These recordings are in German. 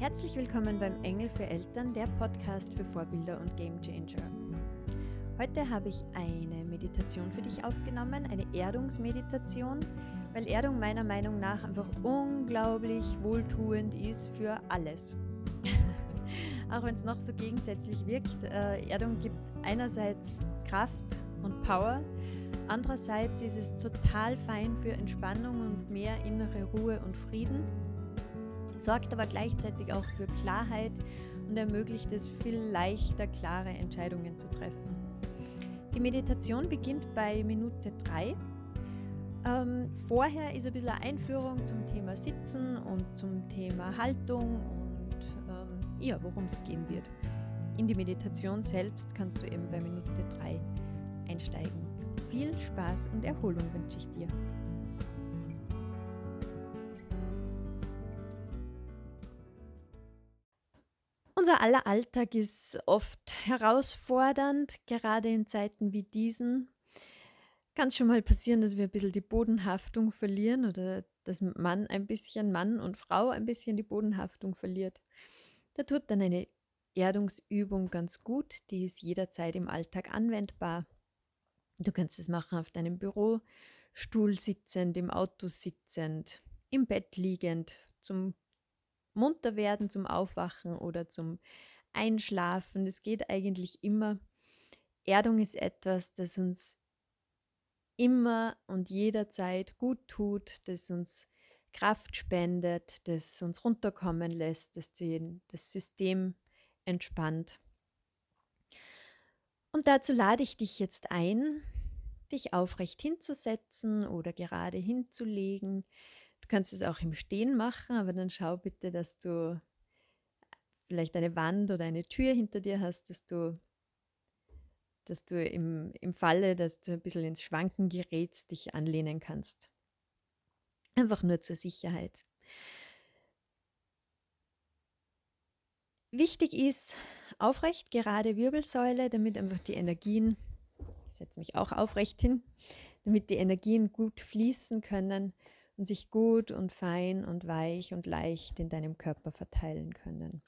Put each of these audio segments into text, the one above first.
Herzlich willkommen beim Engel für Eltern, der Podcast für Vorbilder und Gamechanger. Heute habe ich eine Meditation für dich aufgenommen, eine Erdungsmeditation, weil Erdung meiner Meinung nach einfach unglaublich wohltuend ist für alles. Auch wenn es noch so gegensätzlich wirkt, äh, Erdung gibt einerseits Kraft und Power, andererseits ist es total fein für Entspannung und mehr innere Ruhe und Frieden sorgt aber gleichzeitig auch für Klarheit und ermöglicht es viel leichter, klare Entscheidungen zu treffen. Die Meditation beginnt bei Minute 3. Ähm, vorher ist ein bisschen eine Einführung zum Thema Sitzen und zum Thema Haltung und ähm, ja, worum es gehen wird. In die Meditation selbst kannst du eben bei Minute 3 einsteigen. Viel Spaß und Erholung wünsche ich dir. Unser aller Alltag ist oft herausfordernd, gerade in Zeiten wie diesen. Kann es schon mal passieren, dass wir ein bisschen die Bodenhaftung verlieren oder dass Mann ein bisschen, Mann und Frau ein bisschen die Bodenhaftung verliert. Da tut dann eine Erdungsübung ganz gut, die ist jederzeit im Alltag anwendbar. Du kannst es machen auf deinem Bürostuhl sitzend, im Auto sitzend, im Bett liegend, zum munter werden zum Aufwachen oder zum Einschlafen. Das geht eigentlich immer. Erdung ist etwas, das uns immer und jederzeit gut tut, das uns Kraft spendet, das uns runterkommen lässt, das das System entspannt. Und dazu lade ich dich jetzt ein, dich aufrecht hinzusetzen oder gerade hinzulegen, kannst es auch im Stehen machen, aber dann schau bitte, dass du vielleicht eine Wand oder eine Tür hinter dir hast, dass du, dass du im, im Falle, dass du ein bisschen ins Schwanken gerätst, dich anlehnen kannst. Einfach nur zur Sicherheit. Wichtig ist aufrecht, gerade Wirbelsäule, damit einfach die Energien, ich setze mich auch aufrecht hin, damit die Energien gut fließen können und sich gut und fein und weich und leicht in deinem Körper verteilen können.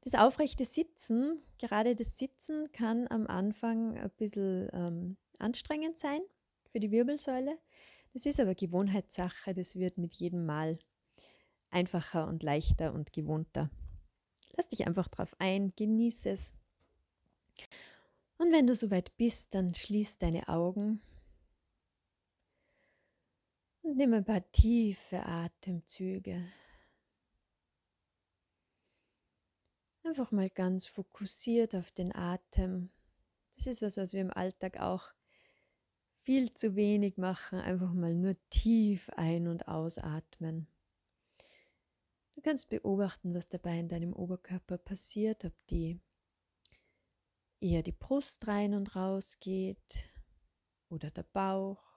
Das aufrechte Sitzen, gerade das Sitzen kann am Anfang ein bisschen ähm, anstrengend sein für die Wirbelsäule. Das ist aber Gewohnheitssache, das wird mit jedem Mal einfacher und leichter und gewohnter. Lass dich einfach drauf ein, genieße es. Und wenn du soweit bist, dann schließ deine Augen und nimm ein paar tiefe Atemzüge. Einfach mal ganz fokussiert auf den Atem. Das ist was, was wir im Alltag auch viel zu wenig machen. Einfach mal nur tief ein- und ausatmen. Du kannst beobachten, was dabei in deinem Oberkörper passiert, ob die eher die Brust rein und raus geht oder der Bauch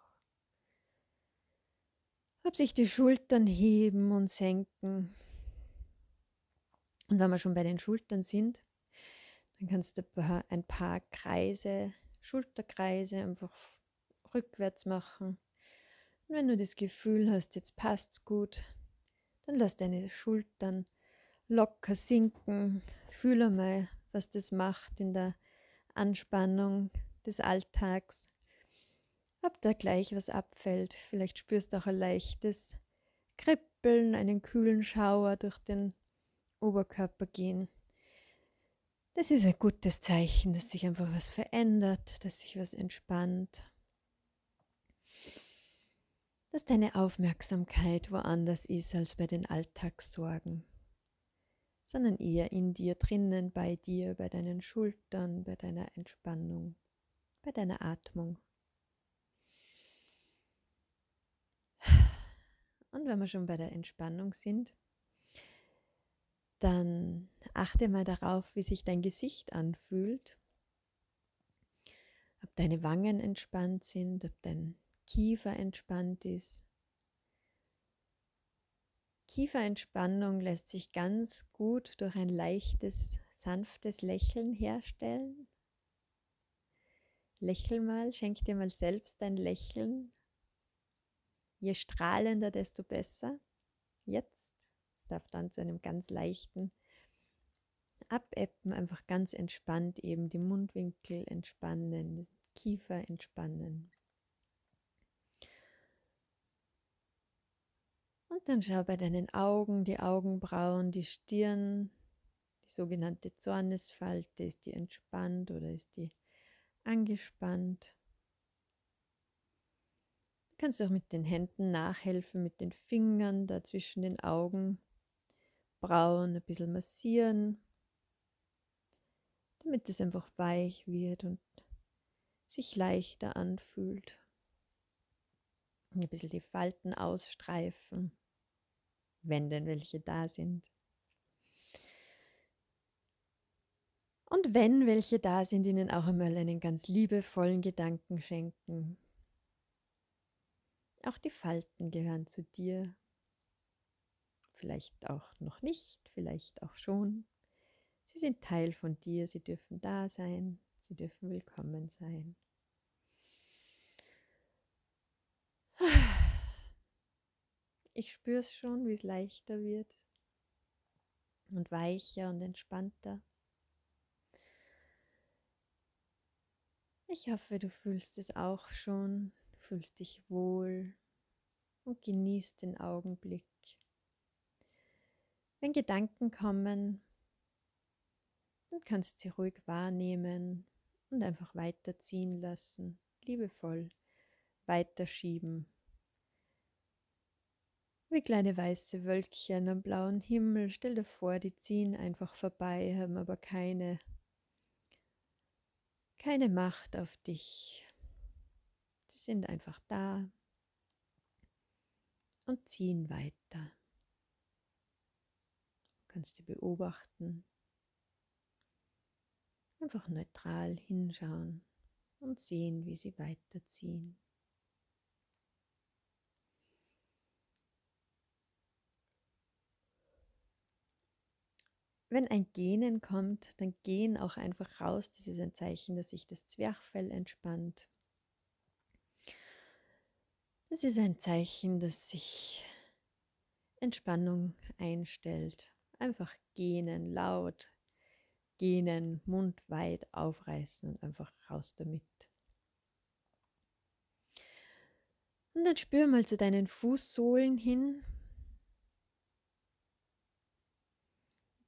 ob sich die Schultern heben und senken. Und wenn wir schon bei den Schultern sind, dann kannst du ein paar Kreise, Schulterkreise einfach rückwärts machen. Und wenn du das Gefühl hast, jetzt passt's gut, dann lass deine Schultern locker sinken. Fühle mal, was das macht in der Anspannung des Alltags ob da gleich was abfällt. Vielleicht spürst du auch ein leichtes Kribbeln, einen kühlen Schauer durch den Oberkörper gehen. Das ist ein gutes Zeichen, dass sich einfach was verändert, dass sich was entspannt, dass deine Aufmerksamkeit woanders ist als bei den Alltagssorgen, sondern eher in dir drinnen, bei dir, bei deinen Schultern, bei deiner Entspannung, bei deiner Atmung. Wenn wir schon bei der Entspannung sind, dann achte mal darauf, wie sich dein Gesicht anfühlt. Ob deine Wangen entspannt sind, ob dein Kiefer entspannt ist. Kieferentspannung lässt sich ganz gut durch ein leichtes, sanftes Lächeln herstellen. Lächel mal, schenk dir mal selbst ein Lächeln Je strahlender, desto besser. Jetzt es darf dann zu einem ganz leichten Abebben, einfach ganz entspannt eben die Mundwinkel entspannen, Kiefer entspannen. Und dann schau bei deinen Augen, die Augenbrauen, die Stirn, die sogenannte Zornesfalte, ist die entspannt oder ist die angespannt? Du kannst auch mit den Händen nachhelfen, mit den Fingern da zwischen den Augen, Brauen ein bisschen massieren, damit es einfach weich wird und sich leichter anfühlt. Ein bisschen die Falten ausstreifen, wenn denn welche da sind. Und wenn welche da sind, ihnen auch einmal einen ganz liebevollen Gedanken schenken. Auch die Falten gehören zu dir. Vielleicht auch noch nicht, vielleicht auch schon. Sie sind Teil von dir, sie dürfen da sein, sie dürfen willkommen sein. Ich spüre es schon, wie es leichter wird und weicher und entspannter. Ich hoffe, du fühlst es auch schon, fühlst dich wohl und genießt den Augenblick. Wenn Gedanken kommen, dann kannst du sie ruhig wahrnehmen und einfach weiterziehen lassen, liebevoll weiterschieben. Wie kleine weiße Wölkchen am blauen Himmel, stell dir vor, die ziehen einfach vorbei, haben aber keine keine Macht auf dich. Sie sind einfach da und ziehen weiter. Du kannst sie beobachten, einfach neutral hinschauen und sehen, wie sie weiterziehen. wenn ein Gähnen kommt, dann gehen auch einfach raus. Das ist ein Zeichen, dass sich das Zwerchfell entspannt. Das ist ein Zeichen, dass sich Entspannung einstellt. Einfach gähnen, laut gähnen, Mund weit aufreißen und einfach raus damit. Und dann spür mal zu deinen Fußsohlen hin,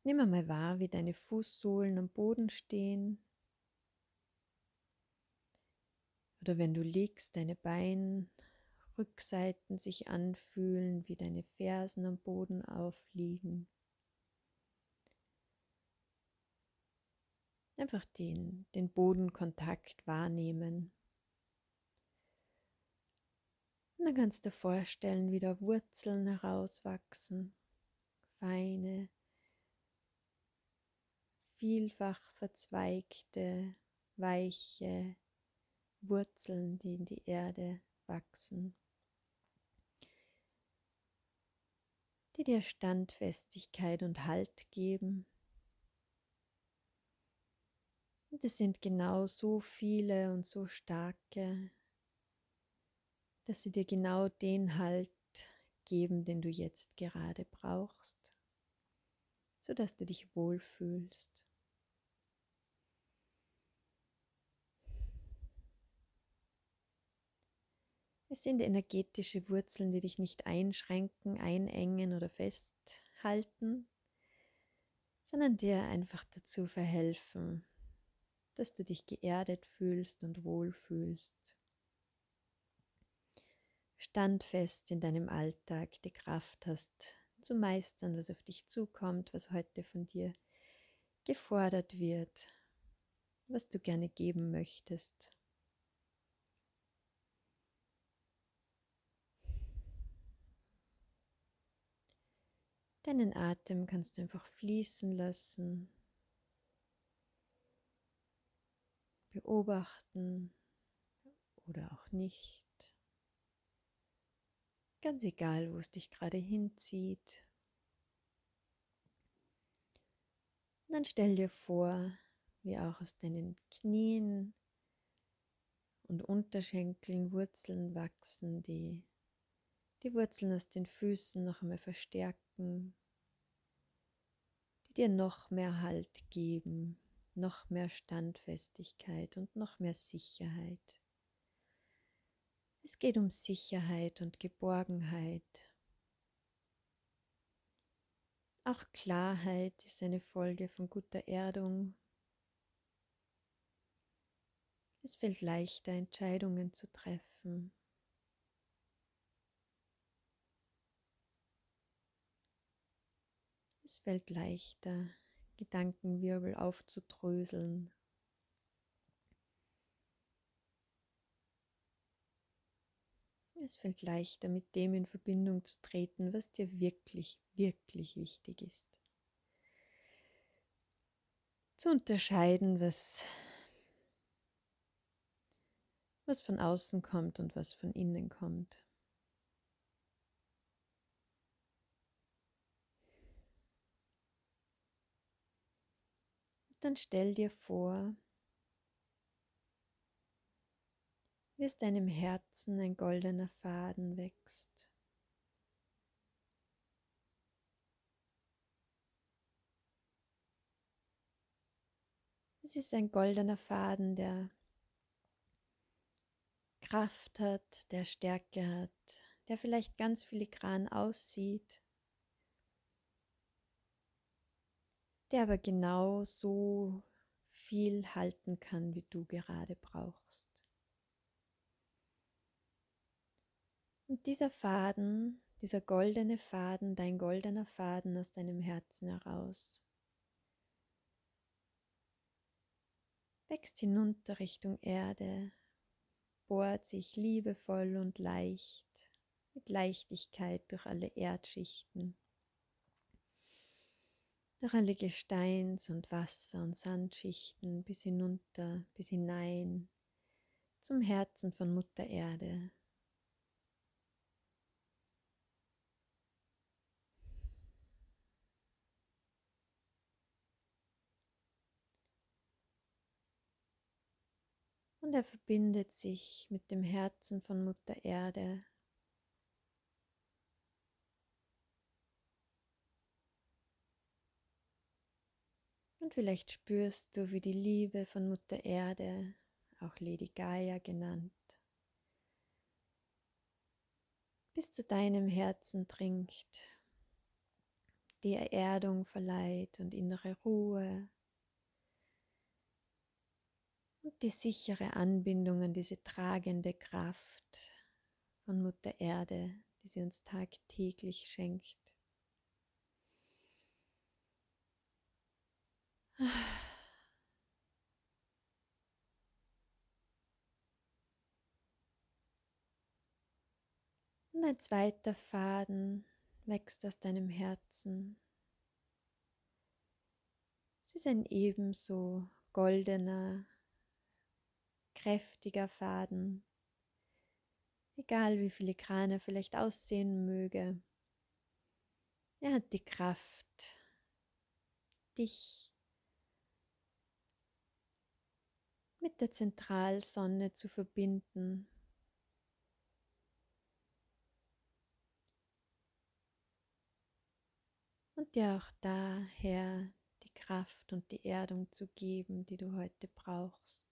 Nimm einmal wahr, wie deine Fußsohlen am Boden stehen. Oder wenn du liegst, deine Beinrückseiten sich anfühlen, wie deine Fersen am Boden aufliegen. Einfach den, den Bodenkontakt wahrnehmen. Und dann kannst du vorstellen, wie da Wurzeln herauswachsen, feine, vielfach verzweigte, weiche Wurzeln, die in die Erde wachsen, die dir Standfestigkeit und Halt geben. Und es sind genau so viele und so starke, dass sie dir genau den Halt geben, den du jetzt gerade brauchst, sodass du dich wohlfühlst. Es sind energetische Wurzeln, die dich nicht einschränken, einengen oder festhalten, sondern dir einfach dazu verhelfen, dass du dich geerdet fühlst und wohlfühlst. Standfest in deinem Alltag die Kraft hast, zu meistern, was auf dich zukommt, was heute von dir gefordert wird, was du gerne geben möchtest. Deinen Atem kannst du einfach fließen lassen, beobachten oder auch nicht. Ganz egal, wo es dich gerade hinzieht. Und dann stell dir vor, wie auch aus deinen Knien und Unterschenkeln Wurzeln wachsen, die die Wurzeln aus den Füßen noch einmal verstärken, dir noch mehr Halt geben, noch mehr Standfestigkeit und noch mehr Sicherheit. Es geht um Sicherheit und Geborgenheit. Auch Klarheit ist eine Folge von guter Erdung. Es fällt leichter, Entscheidungen zu treffen. Es fällt leichter, Gedankenwirbel aufzudröseln. Es fällt leichter, mit dem in Verbindung zu treten, was dir wirklich, wirklich wichtig ist. Zu unterscheiden, was, was von außen kommt und was von innen kommt. Dann stell dir vor, wie aus deinem Herzen ein goldener Faden wächst. Es ist ein goldener Faden, der Kraft hat, der Stärke hat, der vielleicht ganz filigran aussieht, der aber genau so viel halten kann, wie du gerade brauchst. Und dieser Faden, dieser goldene Faden, dein goldener Faden aus deinem Herzen heraus, wächst hinunter Richtung Erde, bohrt sich liebevoll und leicht, mit Leichtigkeit durch alle Erdschichten durch alle Gesteins- und Wasser- und Sandschichten bis hinunter, bis hinein zum Herzen von Mutter Erde. Und er verbindet sich mit dem Herzen von Mutter Erde Und vielleicht spürst du, wie die Liebe von Mutter Erde, auch Lady Gaia genannt, bis zu deinem Herzen dringt, dir Erdung verleiht und innere Ruhe und die sichere Anbindung an diese tragende Kraft von Mutter Erde, die sie uns tagtäglich schenkt. Und ein zweiter Faden wächst aus deinem Herzen. Es ist ein ebenso goldener, kräftiger Faden, egal wie filigran er vielleicht aussehen möge. Er hat die Kraft, dich mit der Zentralsonne zu verbinden. Und dir auch daher die Kraft und die Erdung zu geben, die du heute brauchst.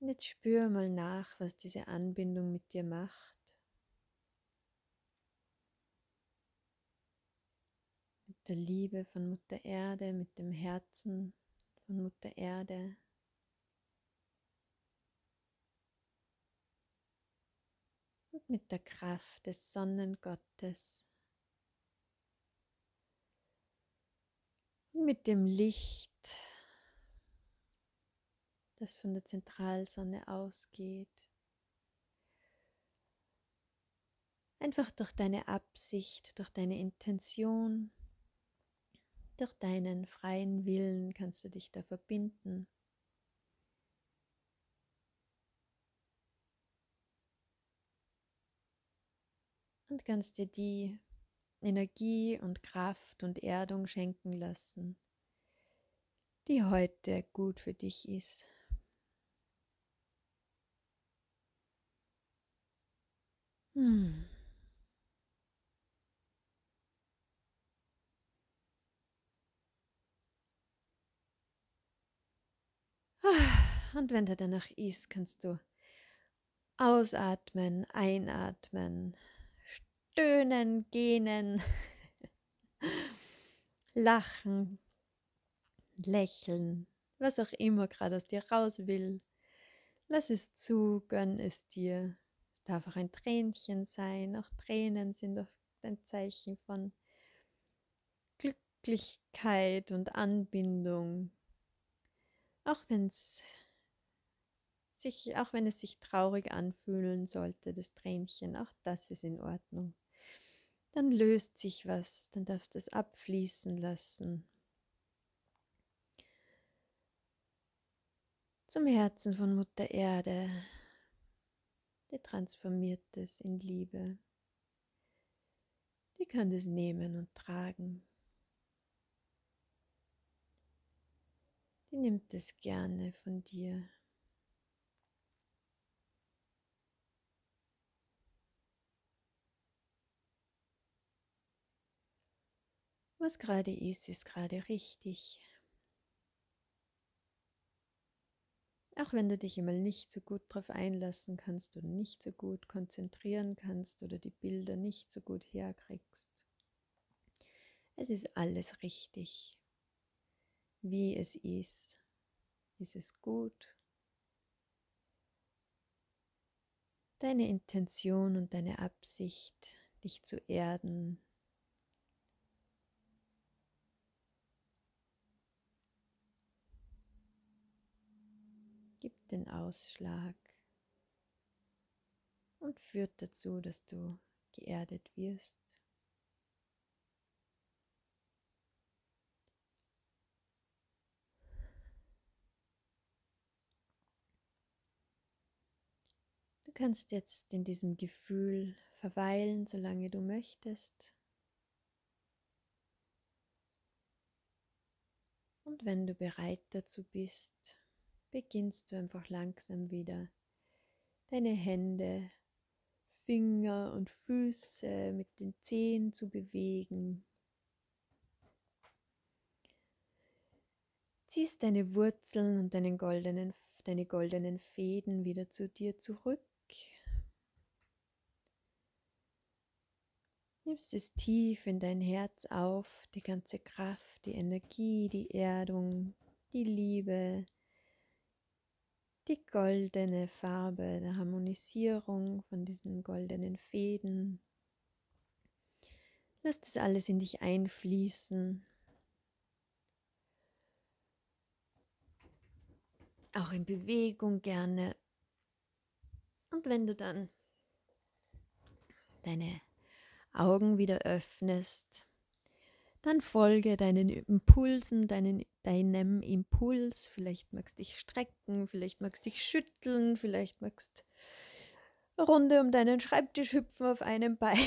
Und jetzt spür mal nach, was diese Anbindung mit dir macht. Der Liebe von Mutter Erde, mit dem Herzen von Mutter Erde. Und mit der Kraft des Sonnengottes. Und mit dem Licht, das von der Zentralsonne ausgeht. Einfach durch deine Absicht, durch deine Intention durch deinen freien Willen kannst du dich da verbinden. Und kannst dir die Energie und Kraft und Erdung schenken lassen, die heute gut für dich ist. Hmm. Und wenn der danach ist, kannst du ausatmen, einatmen, stöhnen, gähnen, lachen, lächeln, was auch immer gerade aus dir raus will. Lass es zu, gönn es dir. Es darf auch ein Tränchen sein. Auch Tränen sind oft ein Zeichen von Glücklichkeit und Anbindung. Auch wenn es sich, auch wenn es sich traurig anfühlen sollte, das Tränchen, auch das ist in Ordnung. Dann löst sich was, dann darfst du es abfließen lassen. Zum Herzen von Mutter Erde, die transformiert es in Liebe. Die kann das nehmen und tragen. Die nimmt es gerne von dir. Was gerade ist, ist gerade richtig. Auch wenn du dich immer nicht so gut darauf einlassen kannst oder nicht so gut konzentrieren kannst oder die Bilder nicht so gut herkriegst. Es ist alles richtig. Wie es ist, ist es gut. Deine Intention und deine Absicht, dich zu erden, gibt den Ausschlag und führt dazu, dass du geerdet wirst. Kannst jetzt in diesem Gefühl verweilen, solange du möchtest. Und wenn du bereit dazu bist, beginnst du einfach langsam wieder deine Hände, Finger und Füße mit den Zehen zu bewegen. Ziehst deine Wurzeln und deinen goldenen, deine goldenen Fäden wieder zu dir zurück. Nimmst es tief in dein Herz auf, die ganze Kraft, die Energie, die Erdung, die Liebe, die goldene Farbe der Harmonisierung von diesen goldenen Fäden. Lass das alles in dich einfließen. Auch in Bewegung gerne. Und wenn du dann deine Augen wieder öffnest, dann folge deinen Impulsen, deinen, deinem Impuls. Vielleicht magst du dich strecken, vielleicht magst du dich schütteln, vielleicht magst du Runde um deinen Schreibtisch hüpfen auf einem Bein.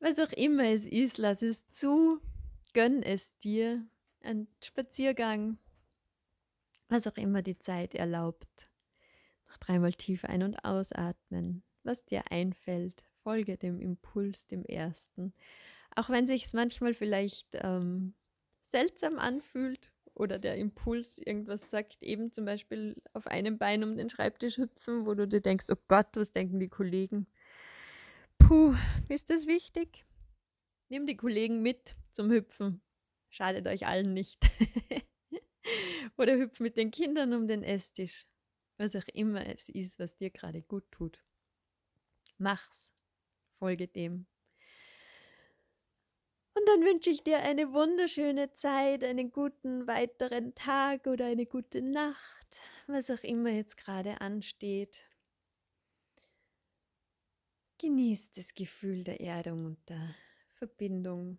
Was auch immer es ist, lass es zu, gönn es dir. Ein Spaziergang, was auch immer die Zeit erlaubt. Noch dreimal tief ein- und ausatmen, was dir einfällt, folge dem Impuls, dem ersten. Auch wenn sich es manchmal vielleicht ähm, seltsam anfühlt oder der Impuls irgendwas sagt, eben zum Beispiel auf einem Bein um den Schreibtisch hüpfen, wo du dir denkst, oh Gott, was denken die Kollegen? Puh, ist das wichtig? Nimm die Kollegen mit zum Hüpfen. Schadet euch allen nicht. oder hüpf mit den Kindern um den Esstisch. Was auch immer es ist, was dir gerade gut tut. Mach's folge dem. Und dann wünsche ich dir eine wunderschöne Zeit, einen guten weiteren Tag oder eine gute Nacht, was auch immer jetzt gerade ansteht. Genieß das Gefühl der Erdung und der Verbindung.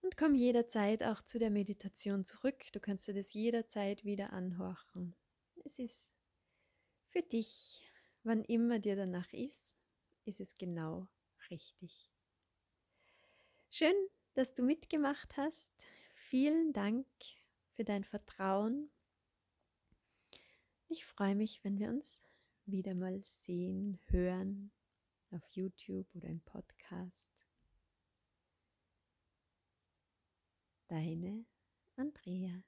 Und komm jederzeit auch zu der Meditation zurück. Du kannst dir das jederzeit wieder anhorchen. Es ist für dich Wann immer dir danach ist, ist es genau richtig. Schön, dass du mitgemacht hast. Vielen Dank für dein Vertrauen. Ich freue mich, wenn wir uns wieder mal sehen, hören auf YouTube oder im Podcast. Deine Andrea.